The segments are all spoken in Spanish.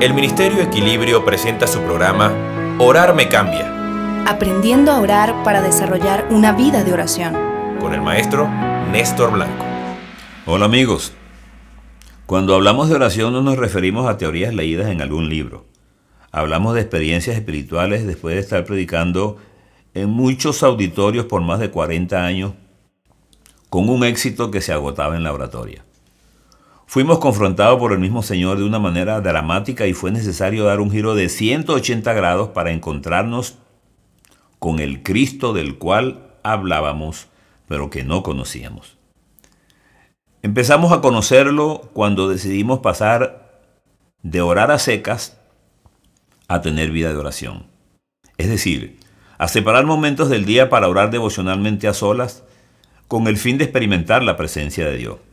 el Ministerio Equilibrio presenta su programa Orar me cambia, Aprendiendo a orar para desarrollar una vida de oración. con el maestro Néstor Blanco. Hola amigos. Cuando hablamos de oración no nos referimos a teorías leídas en algún libro. Hablamos de experiencias espirituales después de estar predicando en muchos auditorios por más de 40 años con un éxito que se agotaba en la oratoria. Fuimos confrontados por el mismo Señor de una manera dramática y fue necesario dar un giro de 180 grados para encontrarnos con el Cristo del cual hablábamos, pero que no conocíamos. Empezamos a conocerlo cuando decidimos pasar de orar a secas a tener vida de oración. Es decir, a separar momentos del día para orar devocionalmente a solas con el fin de experimentar la presencia de Dios.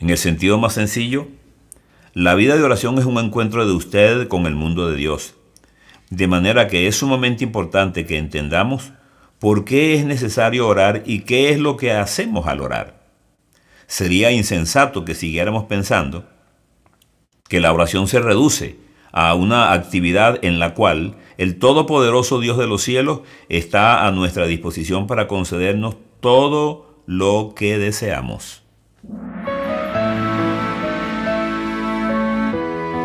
En el sentido más sencillo, la vida de oración es un encuentro de usted con el mundo de Dios. De manera que es sumamente importante que entendamos por qué es necesario orar y qué es lo que hacemos al orar. Sería insensato que siguiéramos pensando que la oración se reduce a una actividad en la cual el Todopoderoso Dios de los cielos está a nuestra disposición para concedernos todo lo que deseamos.